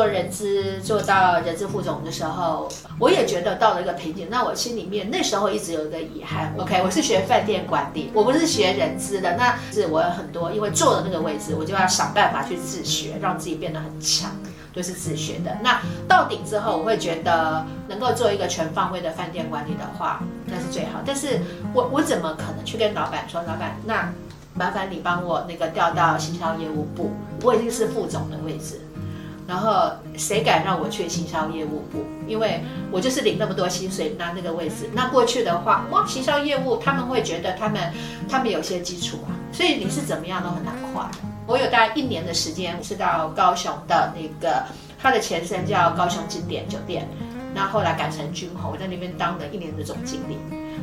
做人资做到人资副总的时候，我也觉得到了一个瓶颈。那我心里面那时候一直有一个遗憾。OK，我是学饭店管理，我不是学人资的。那是我有很多，因为坐的那个位置，我就要想办法去自学，让自己变得很强，都是自学的。那到顶之后，我会觉得能够做一个全方位的饭店管理的话，那是最好。但是我我怎么可能去跟老板说，老板那？麻烦你帮我那个调到行销业务部，我已经是副总的位置，然后谁敢让我去行销业务部？因为我就是领那么多薪水拿那个位置。那过去的话，哇，行销业务他们会觉得他们他们有些基础啊，所以你是怎么样都很难跨。我有大概一年的时间是到高雄的那个，它的前身叫高雄经典酒店，那后来改成君侯，在那边当了一年的总经理。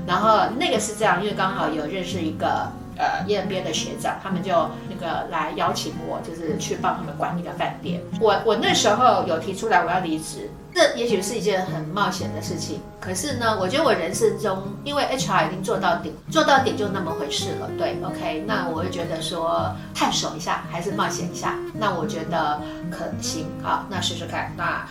然后那个是这样，因为刚好有认识一个。呃，燕边的学长，他们就那个来邀请我，就是去帮他们管一个饭店。我我那时候有提出来我要离职，这也许是一件很冒险的事情。可是呢，我觉得我人生中，因为 HR 已经做到顶，做到顶就那么回事了。对，OK，那我会觉得说探索一下，还是冒险一下。那我觉得可行，好，那试试看。那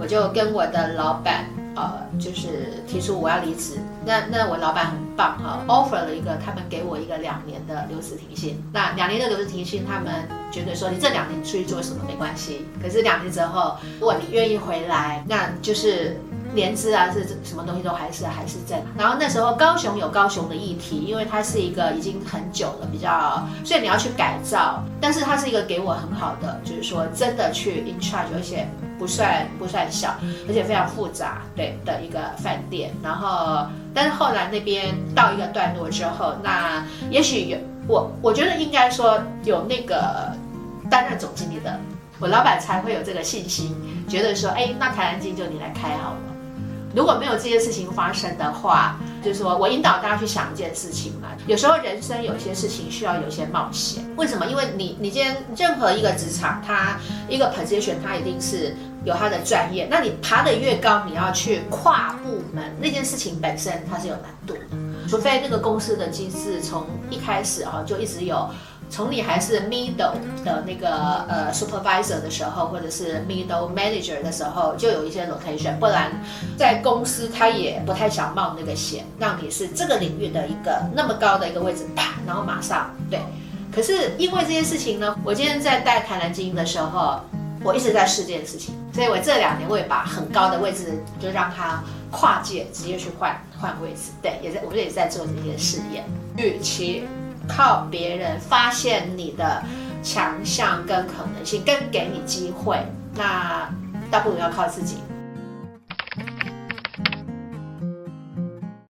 我就跟我的老板。呃，就是提出我要离职，那那我老板很棒哈，offer 了一个，他们给我一个两年的留职停薪。那两年的留职停薪，他们觉得说你这两年出去做什么没关系，可是两年之后，如果你愿意回来，那就是年资啊，是什么东西都还是还是在。然后那时候高雄有高雄的议题，因为它是一个已经很久了，比较，所以你要去改造，但是它是一个给我很好的，就是说真的去 in charge，而且。不算不算小，而且非常复杂，对的一个饭店。然后，但是后来那边到一个段落之后，那也许有我，我觉得应该说有那个担任总经理的，我老板才会有这个信心，觉得说，哎，那台南金就你来开好了。如果没有这件事情发生的话，就是说我引导大家去想一件事情嘛。有时候人生有些事情需要有些冒险。为什么？因为你你今天任何一个职场，它一个 position，它一定是有它的专业。那你爬得越高，你要去跨部门，那件事情本身它是有难度的。除非那个公司的机制从一开始啊就一直有。从你还是 middle 的那个呃 supervisor 的时候，或者是 middle manager 的时候，就有一些 rotation，不然在公司他也不太想冒那个险，让你是这个领域的一个那么高的一个位置，啪，然后马上对。可是因为这件事情呢，我今天在带台南精英的时候，我一直在试这件事情，所以我这两年我也把很高的位置就让他跨界直接去换换位置，对，也在我们也在做这些试验，与其。靠别人发现你的强项跟可能性，跟给你机会，那倒不如要靠自己。